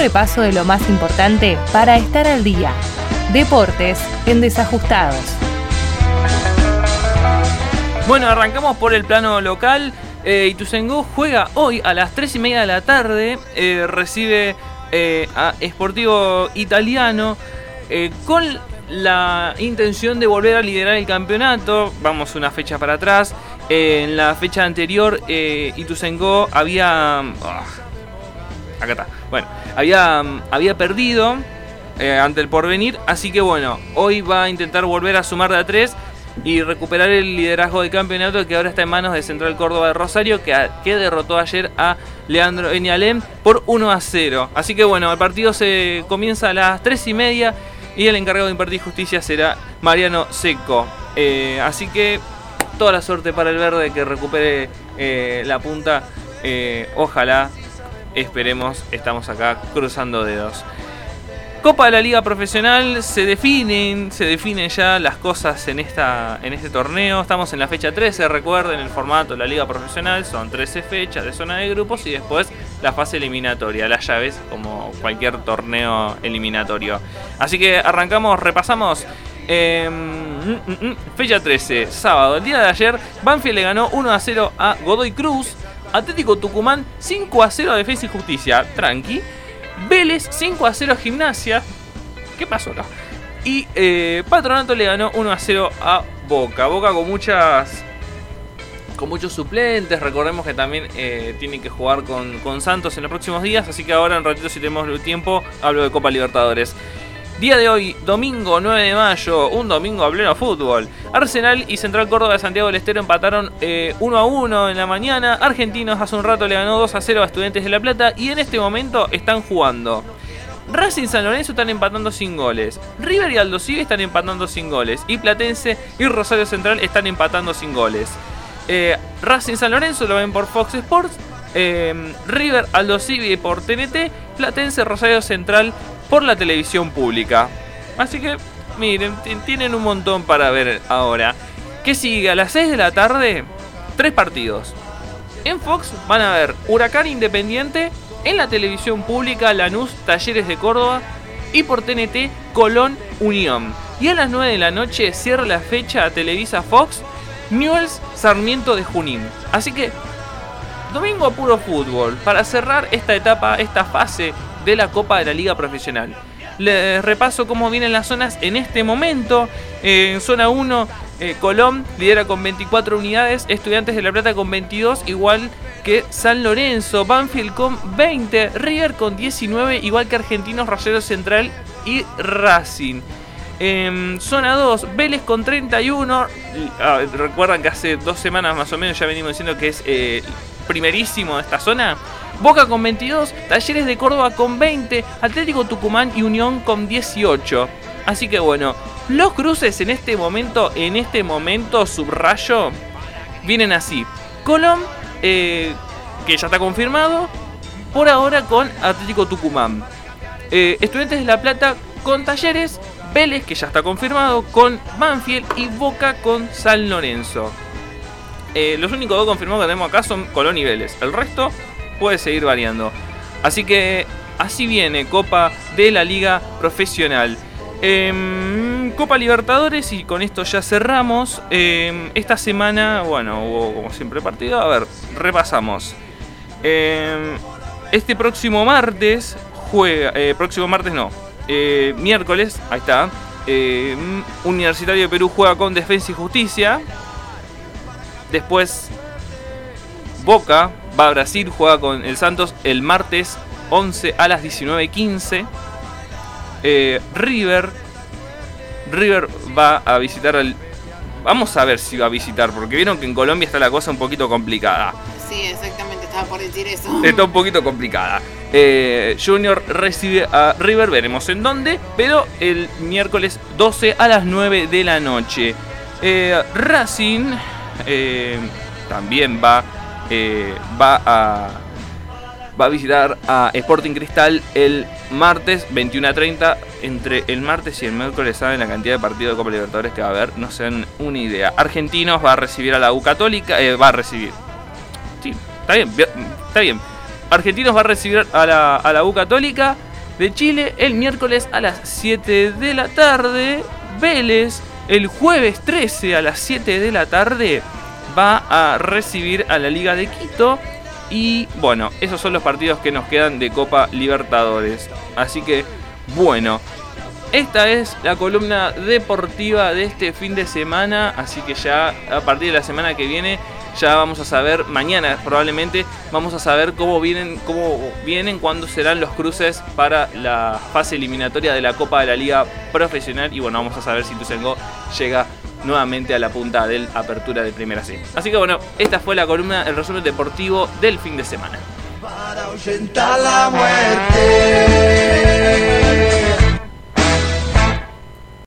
repaso de lo más importante para estar al día. Deportes en desajustados. Bueno, arrancamos por el plano local. Eh, juega hoy a las 3 y media de la tarde. eh, recibe eh, a Sportivo Italiano eh, con la intención de volver a liderar el campeonato. Vamos una fecha para atrás. En la fecha anterior, Ituzaingó había. ah, acá está. Bueno, había, había perdido eh, ante el porvenir. Así que bueno, hoy va a intentar volver a sumar de a 3 y recuperar el liderazgo del campeonato que ahora está en manos de Central Córdoba de Rosario que, que derrotó ayer a Leandro Enialem por 1 a 0. Así que bueno, el partido se comienza a las 3 y media y el encargado de impartir justicia será Mariano Seco. Eh, así que toda la suerte para el verde que recupere eh, la punta. Ojalá, esperemos, estamos acá cruzando dedos. Copa de la Liga Profesional se definen, se definen ya las cosas en esta en este torneo. Estamos en la fecha 13, recuerden el formato de la Liga Profesional, son 13 fechas de zona de grupos y después la fase eliminatoria, las llaves como cualquier torneo eliminatorio. Así que arrancamos, repasamos eh, mm, mm, mm, fecha 13, sábado, el día de ayer, Banfield le ganó 1 a 0 a Godoy Cruz, Atlético Tucumán 5 a 0 a Defensa y Justicia, tranqui. Vélez 5 a 0 a Gimnasia. ¿Qué pasó acá? Y eh, Patronato le ganó 1 a 0 a Boca. Boca con muchas. Con muchos suplentes. Recordemos que también eh, tienen que jugar con, con Santos en los próximos días. Así que ahora en ratito, si tenemos tiempo, hablo de Copa Libertadores. Día de hoy, domingo 9 de mayo, un domingo a pleno fútbol. Arsenal y Central Córdoba de Santiago del Estero empataron eh, 1 a 1 en la mañana. Argentinos hace un rato le ganó 2 a 0 a Estudiantes de La Plata y en este momento están jugando. Racing San Lorenzo están empatando sin goles. River y Aldo Civi están empatando sin goles. Y Platense y Rosario Central están empatando sin goles. Eh, Racing San Lorenzo lo ven por Fox Sports. eh, River Aldo Civi por TNT. Platense Rosario Central por la televisión pública. Así que, miren, tienen un montón para ver ahora. ¿Qué sigue? A las 6 de la tarde, tres partidos. En Fox van a ver Huracán Independiente, en la televisión pública Lanús Talleres de Córdoba y por TNT Colón Unión. Y a las 9 de la noche cierra la fecha Televisa Fox Newells Sarmiento de Junín. Así que domingo a puro fútbol para cerrar esta etapa, esta fase de la Copa de la Liga Profesional. Les repaso cómo vienen las zonas en este momento. Eh, en zona 1, eh, Colón lidera con 24 unidades, Estudiantes de La Plata con 22, igual que San Lorenzo, Banfield con 20, River con 19, igual que Argentinos, Rosario Central y Racing. En zona 2, Vélez con 31. Ah, Recuerdan que hace dos semanas más o menos ya venimos diciendo que es eh, primerísimo de esta zona. Boca con 22, Talleres de Córdoba con 20, Atlético Tucumán y Unión con 18. Así que bueno, los cruces en este momento, en este momento, subrayo, vienen así. Colón, eh, que ya está confirmado, por ahora con Atlético Tucumán. Eh, Estudiantes de La Plata con Talleres, Vélez, que ya está confirmado, con Banfield y Boca con San Lorenzo. Eh, los únicos dos confirmados que tenemos acá son Colón y Vélez. El resto puede seguir variando. Así que así viene Copa de la Liga Profesional. Em, Copa Libertadores y con esto ya cerramos. Em, esta semana, bueno, hubo como siempre partido. A ver, repasamos. Em, este próximo martes juega. eh, próximo martes no. eh, miércoles, ahí está. Universitario de Perú juega con Defensa y Justicia. Después Boca va a Brasil, juega con el Santos el martes 11 a las 19.15. Eh, River. River va a visitar al. Vamos a ver si va a visitar, porque vieron que en Colombia está la cosa un poquito complicada. Sí, exactamente, estaba por decir eso. Está un poquito complicada. Eh, Junior recibe a River, veremos en dónde, pero el miércoles 12 a las 9 de la noche. Eh, Racing eh, también va, eh, va a va a visitar a Sporting Cristal el martes 21 a 30. Entre el martes y el miércoles saben la cantidad de partidos de Copa Libertadores que va a haber, no se dan una idea. Argentinos va a recibir a la U Católica, eh, va a recibir. Sí, está bien, está bien. Argentinos va a recibir a la, a la U Católica de Chile. El miércoles a las 7 de la tarde, Vélez. El jueves 13 a las 7 de la tarde va a recibir a la Liga de Quito. Y bueno, esos son los partidos que nos quedan de Copa Libertadores. Así que, bueno, esta es la columna deportiva de este fin de semana. Así que ya a partir de la semana que viene ya vamos a saber, mañana probablemente, vamos a saber cómo vienen, cómo vienen, cuándo serán los cruces para la fase eliminatoria de la Copa de la Liga Profesional. Y bueno, vamos a saber si Tusengo llega nuevamente a la punta del apertura de primera C. Así que bueno, esta fue la columna, el resumen deportivo del fin de semana. Para la muerte.